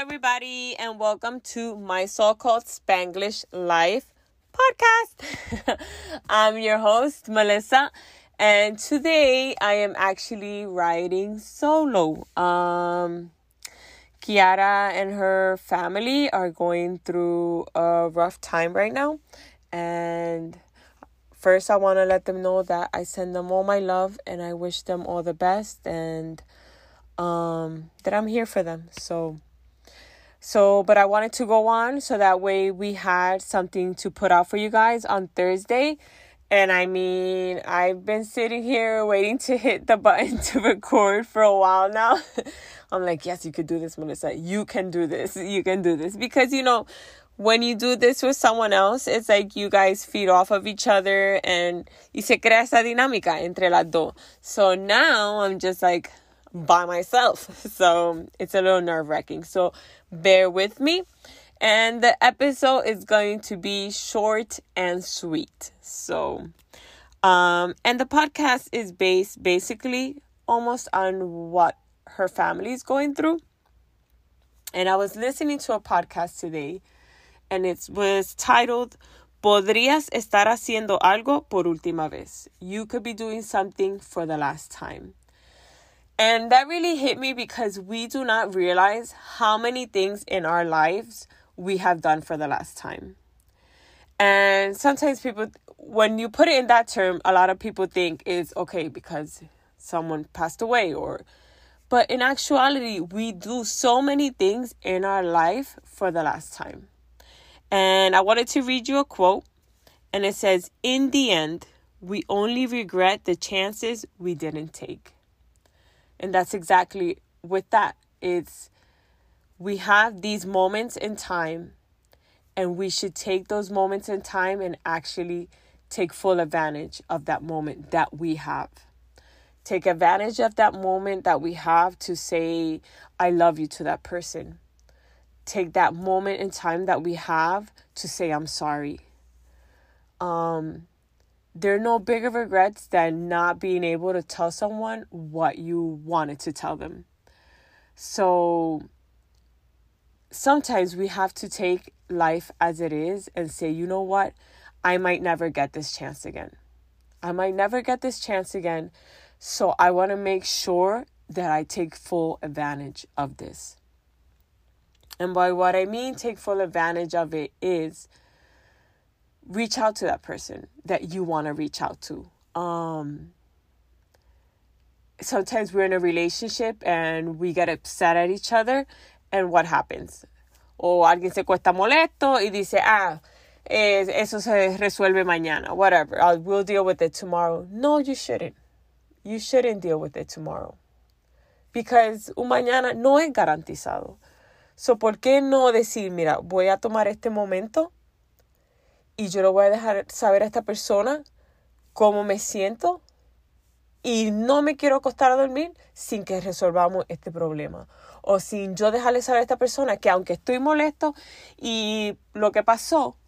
everybody, and welcome to my so called Spanglish Life podcast. I'm your host, Melissa, and today I am actually riding solo. Um, Kiara and her family are going through a rough time right now, and first I want to let them know that I send them all my love and I wish them all the best and um, that I'm here for them. So so, but I wanted to go on so that way we had something to put out for you guys on Thursday. And I mean, I've been sitting here waiting to hit the button to record for a while now. I'm like, yes, you could do this, Melissa. You can do this. You can do this. Because, you know, when you do this with someone else, it's like you guys feed off of each other and y se crea esa dinámica entre las dos. So now I'm just like, by myself. So it's a little nerve wracking. So bear with me. And the episode is going to be short and sweet. So, um, and the podcast is based basically almost on what her family is going through. And I was listening to a podcast today, and it was titled Podrías estar haciendo algo por última vez. You could be doing something for the last time. And that really hit me because we do not realize how many things in our lives we have done for the last time. And sometimes people, when you put it in that term, a lot of people think it's okay because someone passed away or, but in actuality, we do so many things in our life for the last time. And I wanted to read you a quote, and it says, In the end, we only regret the chances we didn't take. And that's exactly with that. It's we have these moments in time and we should take those moments in time and actually take full advantage of that moment that we have. Take advantage of that moment that we have to say, I love you to that person. Take that moment in time that we have to say, I'm sorry. Um, there are no bigger regrets than not being able to tell someone what you wanted to tell them. So sometimes we have to take life as it is and say, you know what? I might never get this chance again. I might never get this chance again. So I want to make sure that I take full advantage of this. And by what I mean, take full advantage of it is reach out to that person that you want to reach out to. Um, sometimes we're in a relationship and we get upset at each other, and what happens? O alguien se cuesta molesto y dice, ah, eh, eso se resuelve mañana, whatever, I'll, we'll deal with it tomorrow. No, you shouldn't. You shouldn't deal with it tomorrow. Because un mañana no es garantizado. So, ¿por qué no decir, mira, voy a tomar este momento y yo le voy a dejar saber a esta persona cómo me siento y no me quiero acostar a dormir sin que resolvamos este problema. O sin yo dejarle saber a esta persona que aunque estoy molesto y lo que pasó,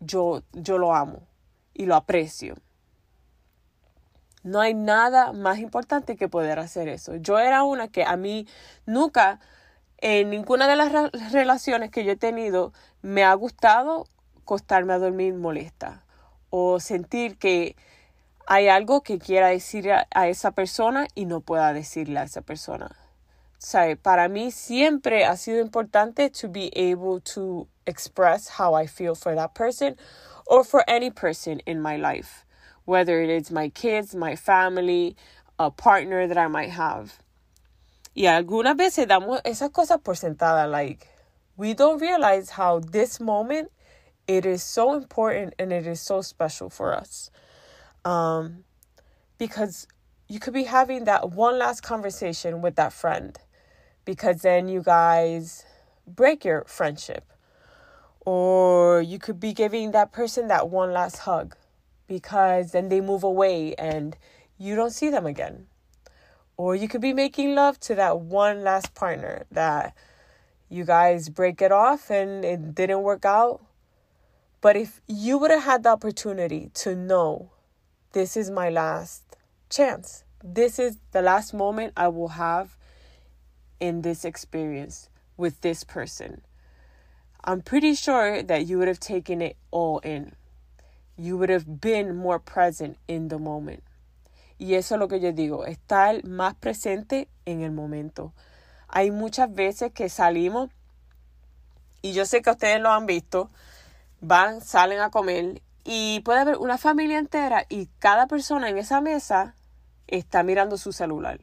yo, yo lo amo y lo aprecio. No hay nada más importante que poder hacer eso. Yo era una que a mí nunca, en ninguna de las relaciones que yo he tenido, me ha gustado acostarme a dormir molesta o sentir que hay algo que quiera decir a, esa persona y no pueda decirle a esa persona. ¿Sabe? Para mí siempre ha sido importante to be able to express how I feel for that person or for any person in my life, whether it is my kids, my family, a partner that I might have. Y algunas veces damos esas cosas por sentada, like, we don't realize how this moment it is so important and it is so special for us. Um, because you could be having that one last conversation with that friend because then you guys break your friendship. Or you could be giving that person that one last hug because then they move away and you don't see them again. Or you could be making love to that one last partner that you guys break it off and it didn't work out but if you would have had the opportunity to know this is my last chance, this is the last moment I will have in this experience. with this person, I'm pretty sure that you would have taken it all in. You would have been more present in the moment. Y eso es lo que yo digo, estar más presente en el momento. Hay muchas veces que salimos, y yo sé que ustedes lo han visto, van, salen a comer, y puede haber una familia entera y cada persona en esa mesa está mirando su celular.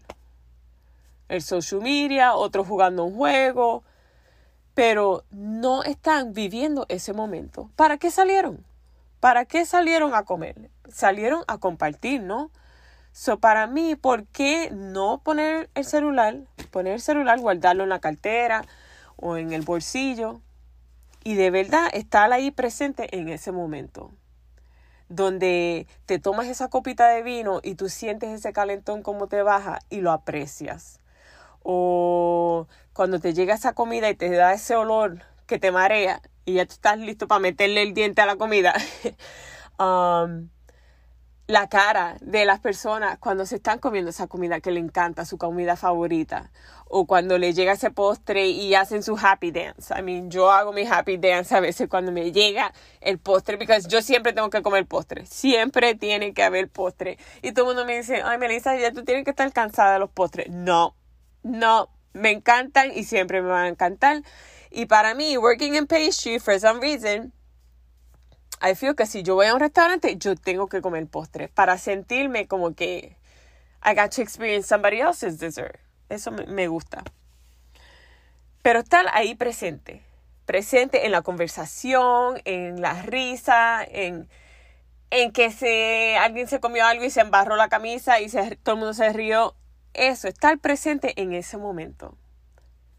El social media, otros jugando un juego, pero no están viviendo ese momento. ¿Para qué salieron? ¿Para qué salieron a comer? Salieron a compartir, ¿no? So, para mí, ¿por qué no poner el celular? Poner el celular, guardarlo en la cartera o en el bolsillo y de verdad estar ahí presente en ese momento. Donde te tomas esa copita de vino y tú sientes ese calentón como te baja y lo aprecias. O cuando te llega esa comida y te da ese olor que te marea y ya tú estás listo para meterle el diente a la comida. um, la cara de las personas cuando se están comiendo esa comida que le encanta, su comida favorita, o cuando le llega ese postre y hacen su happy dance. I mean, yo hago mi happy dance a veces cuando me llega el postre, porque yo siempre tengo que comer postre, siempre tiene que haber postre. Y todo el mundo me dice, ay, Melissa, ya tú tienes que estar cansada de los postres. No, no, me encantan y siempre me van a encantar. Y para mí, working in pastry, for some reason, I feel que si yo voy a un restaurante, yo tengo que comer postre para sentirme como que I got to experience somebody else's dessert. Eso me gusta. Pero estar ahí presente, presente en la conversación, en la risa, en, en que se, alguien se comió algo y se embarró la camisa y se, todo el mundo se rió. Eso, estar presente en ese momento.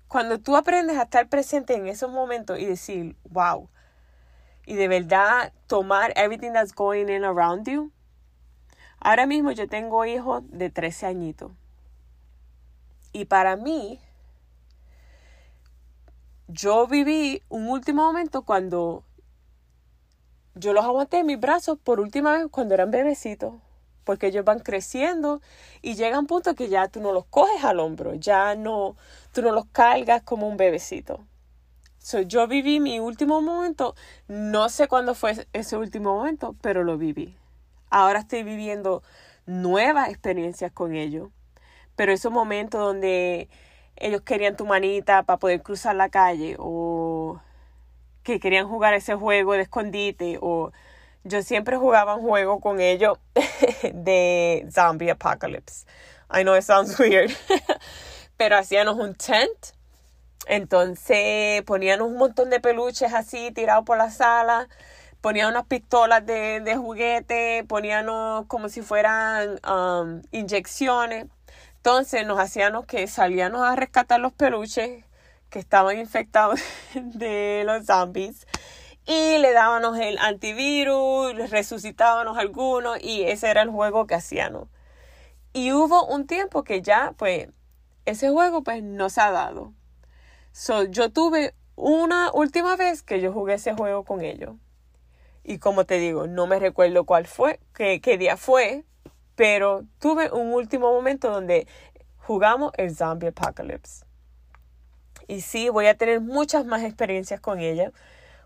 Cuando tú aprendes a estar presente en esos momentos y decir, wow, y de verdad tomar everything that's going in around you. Ahora mismo yo tengo hijos de 13 añitos. Y para mí, yo viví un último momento cuando yo los aguanté en mis brazos por última vez cuando eran bebecitos. Porque ellos van creciendo y llega un punto que ya tú no los coges al hombro, ya no, tú no los cargas como un bebecito. So, yo viví mi último momento, no sé cuándo fue ese último momento, pero lo viví. Ahora estoy viviendo nuevas experiencias con ellos. Pero esos momentos donde ellos querían tu manita para poder cruzar la calle o que querían jugar ese juego de escondite o yo siempre jugaba un juego con ellos de zombie apocalypse. I know it sounds weird, pero hacíamos un tent entonces ponían un montón de peluches así tirados por la sala, ponían unas pistolas de, de juguete, ponían como si fueran um, inyecciones. Entonces nos hacíamos que salíamos a rescatar los peluches que estaban infectados de los zombies y le dábamos el antivirus, resucitábamos algunos y ese era el juego que hacíamos. Y hubo un tiempo que ya pues ese juego pues no se ha dado. So, yo tuve una última vez que yo jugué ese juego con ellos. Y como te digo, no me recuerdo cuál fue, qué, qué día fue, pero tuve un último momento donde jugamos el Zombie Apocalypse. Y sí, voy a tener muchas más experiencias con ella,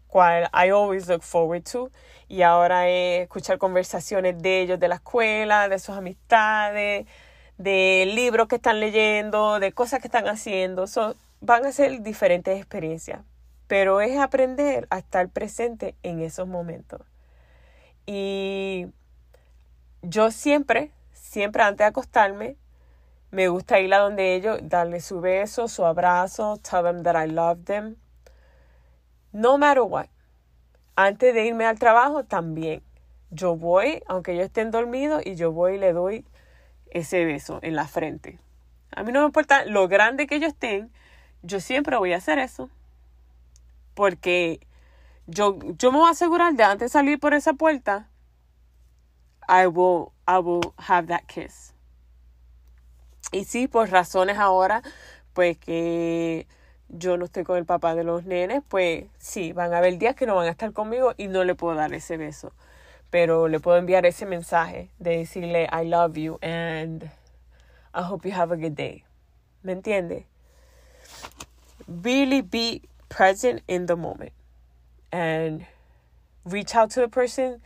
cual I always look forward to. Y ahora es escuchar conversaciones de ellos, de la escuela, de sus amistades, de libros que están leyendo, de cosas que están haciendo. So, van a ser diferentes experiencias, pero es aprender a estar presente en esos momentos. Y yo siempre, siempre antes de acostarme, me gusta ir a donde ellos, darle su beso, su abrazo, tell them that I love them. No matter what. Antes de irme al trabajo también. Yo voy, aunque ellos estén dormidos, y yo voy y le doy ese beso en la frente. A mí no me importa lo grande que ellos estén, yo siempre voy a hacer eso. Porque yo, yo me voy a asegurar de antes de salir por esa puerta, I will, I will have that kiss. Y sí, por razones ahora, pues que yo no estoy con el papá de los nenes, pues sí, van a haber días que no van a estar conmigo y no le puedo dar ese beso. Pero le puedo enviar ese mensaje de decirle I love you and I hope you have a good day. ¿Me entiende? really be present in the moment and reach out to the person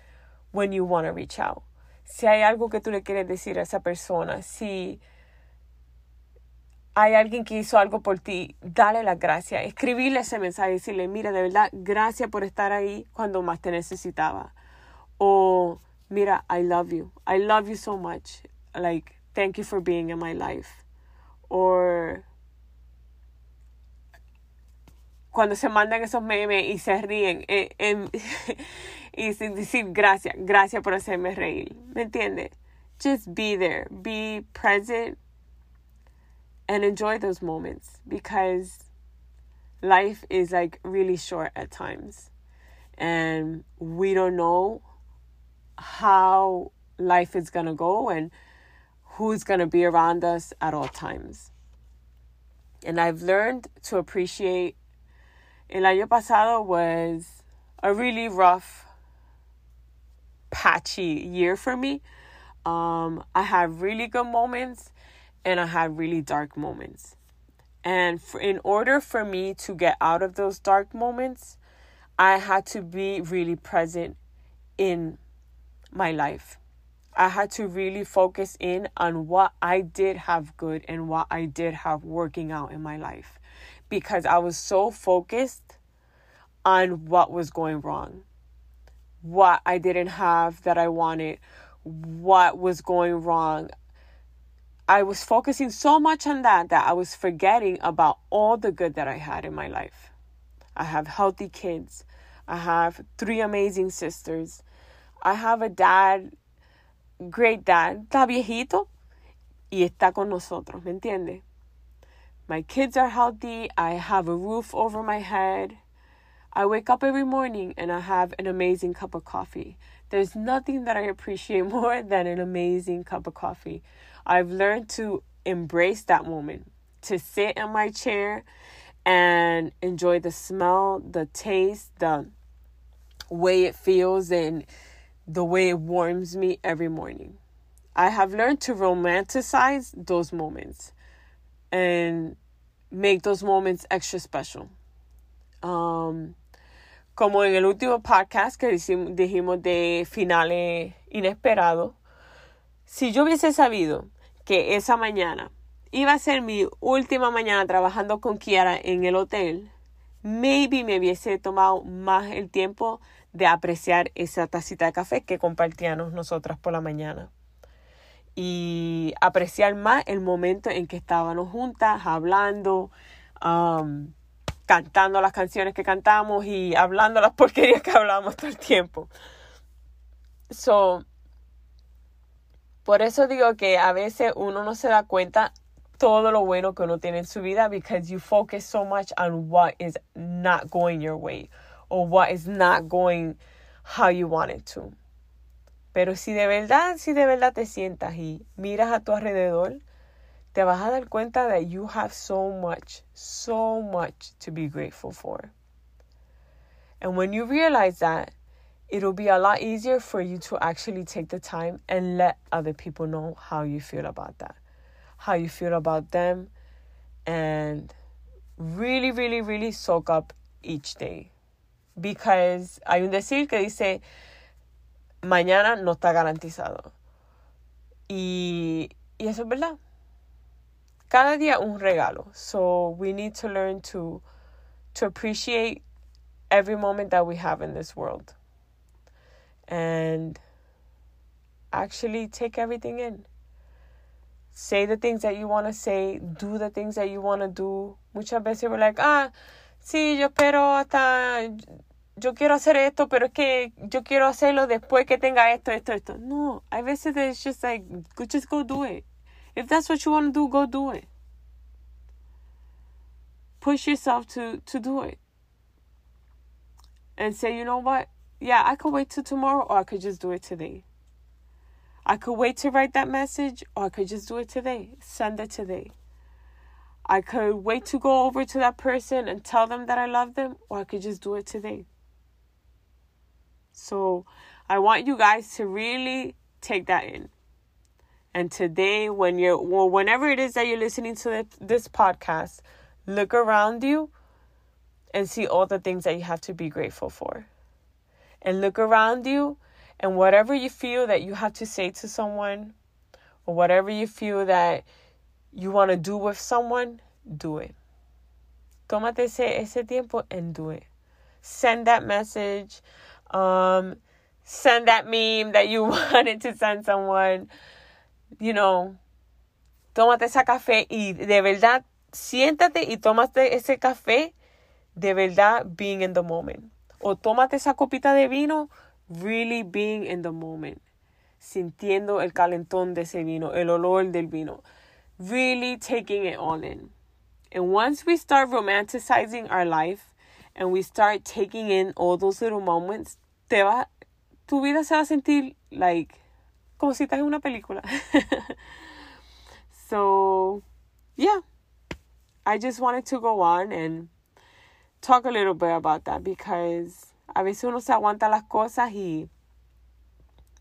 when you want to reach out. Si hay algo que tú le quieres decir a esa persona, si hay alguien que hizo algo por ti, dale las gracias. Escribirle ese mensaje, decirle, mira, de verdad, gracias por estar ahí cuando más te necesitaba. O, mira, I love you. I love you so much. Like, thank you for being in my life. Or, cuando se mandan esos memes y se ríen eh, y decir gracias, gracias por hacerme reír. ¿Me entiendes? Just be there, be present and enjoy those moments because life is like really short at times and we don't know how life is going to go and who's going to be around us at all times. And I've learned to appreciate el año pasado was a really rough patchy year for me. Um, I had really good moments and I had really dark moments. And for, in order for me to get out of those dark moments, I had to be really present in my life. I had to really focus in on what I did have good and what I did have working out in my life because I was so focused on what was going wrong, what I didn't have that I wanted, what was going wrong. I was focusing so much on that that I was forgetting about all the good that I had in my life. I have healthy kids. I have three amazing sisters. I have a dad, great dad, está viejito y está con nosotros, ¿me entiende? My kids are healthy. I have a roof over my head. I wake up every morning and I have an amazing cup of coffee. There's nothing that I appreciate more than an amazing cup of coffee. I've learned to embrace that moment, to sit in my chair and enjoy the smell, the taste, the way it feels, and the way it warms me every morning. I have learned to romanticize those moments and make those moments extra special. Um, como en el último podcast que dijimos de finales inesperados, si yo hubiese sabido que esa mañana iba a ser mi última mañana trabajando con Kiara en el hotel, maybe me hubiese tomado más el tiempo de apreciar esa tacita de café que compartíamos nosotras por la mañana. Y apreciar más el momento en que estábamos juntas, hablando, cantando las canciones que cantamos y hablando las porquerías que hablamos todo el tiempo. So, por eso digo que a veces uno no se da cuenta todo lo bueno que uno tiene en su vida because you focus so much on what is not going your way or what is not going how you want it to. Pero si de verdad, si de verdad te sientas y miras a tu alrededor, te vas a dar cuenta that you have so much, so much to be grateful for. And when you realize that, it'll be a lot easier for you to actually take the time and let other people know how you feel about that, how you feel about them, and really, really, really soak up each day. Because hay un decir que dice, mañana no está garantizado. Y, y eso es verdad. Cada día un regalo. So we need to learn to, to appreciate every moment that we have in this world and actually take everything in. Say the things that you want to say, do the things that you want to do. Muchas veces we're like, ah, sí, yo espero hasta, yo quiero hacer esto, pero es que yo quiero hacerlo después que tenga esto, esto, esto. No, hay veces it's just like, just go do it. If that's what you want to do, go do it. Push yourself to, to do it. And say, you know what? yeah, I could wait till tomorrow or I could just do it today. I could wait to write that message or I could just do it today. Send it today. I could wait to go over to that person and tell them that I love them or I could just do it today. So I want you guys to really take that in. And today, when you're, well, whenever it is that you're listening to this podcast, look around you and see all the things that you have to be grateful for. And look around you and whatever you feel that you have to say to someone or whatever you feel that you want to do with someone, do it. Tómate ese, ese tiempo and do it. Send that message. Um, send that meme that you wanted to send someone. You know, tómate esa café y de verdad siéntate y tómate ese café de verdad being in the moment. O tómate esa copita de vino really being in the moment. Sintiendo el calentón de ese vino, el olor del vino. Really taking it all in. And once we start romanticizing our life and we start taking in all those little moments, te va, tu vida se va a sentir like como si estás en una película. so, yeah. I just wanted to go on and talk a little bit about that because a veces uno se aguanta las cosas y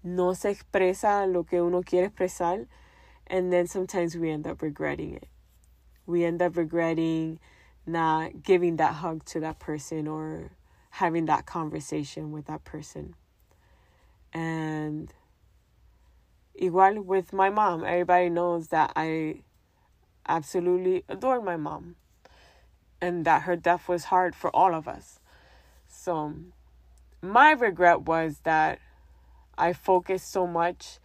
no se expresa lo que uno quiere expresar and then sometimes we end up regretting it. We end up regretting not giving that hug to that person or having that conversation with that person. And igual with my mom, everybody knows that I absolutely adore my mom and that her death was hard for all of us. So, my regret was that I focused so much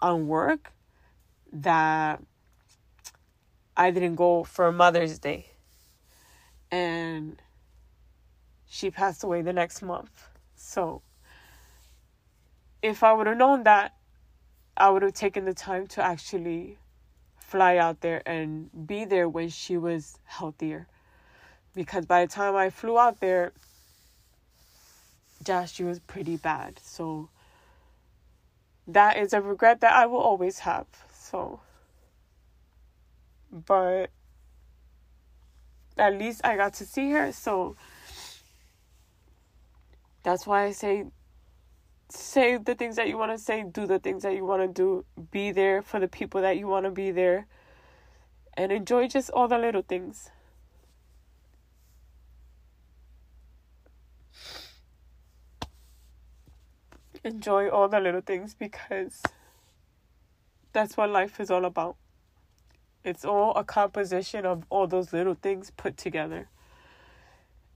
on work that I didn't go for Mother's Day. And she passed away the next month. So, if I would have known that, I would have taken the time to actually fly out there and be there when she was healthier because by the time I flew out there, Josh she was pretty bad. So that is a regret that I will always have. So, but at least I got to see her. So that's why I say say the things that you want to say, do the things that you want to do, be there for the people that you want to be there, and enjoy just all the little things. enjoy all the little things because that's what life is all about. It's all a composition of all those little things put together.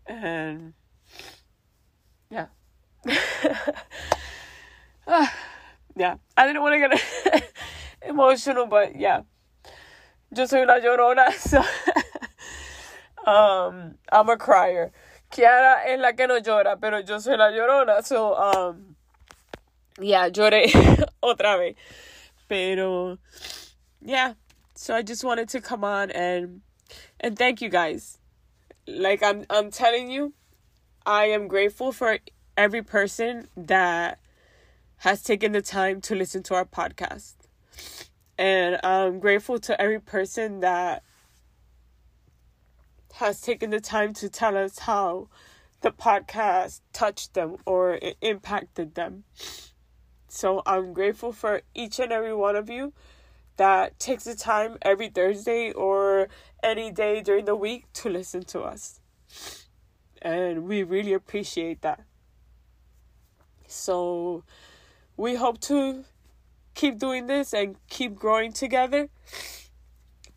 And yeah. yeah, I didn't want to get emotional, but yeah. Yo soy una llorona, so um, I'm a crier. Kiara es la que no llora, pero yo soy la llorona, so um, yeah, lloré otra vez. Pero yeah, so I just wanted to come on and and thank you guys. Like I'm I'm telling you, I am grateful for every person that has taken the time to listen to our podcast. And I'm grateful to every person that has taken the time to tell us how the podcast touched them or impacted them. So I'm grateful for each and every one of you that takes the time every Thursday or any day during the week to listen to us. And we really appreciate that. So we hope to keep doing this and keep growing together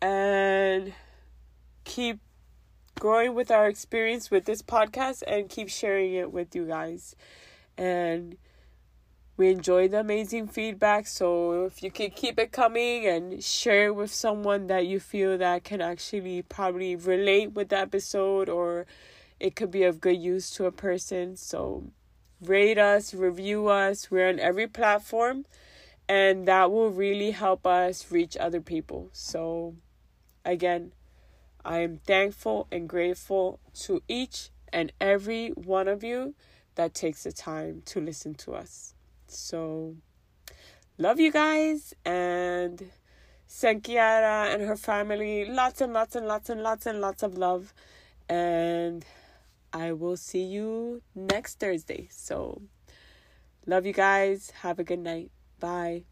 and keep growing with our experience with this podcast and keep sharing it with you guys. And we enjoy the amazing feedback so if you can keep it coming and share it with someone that you feel that can actually probably relate with the episode or it could be of good use to a person so rate us review us. We're on every platform and that will really help us reach other people. So again i am thankful and grateful to each and every one of you that takes the time to listen to us so, love you guys and send Kiara and her family lots and lots and lots and lots and lots of love. And I will see you next Thursday. So, love you guys. Have a good night. Bye.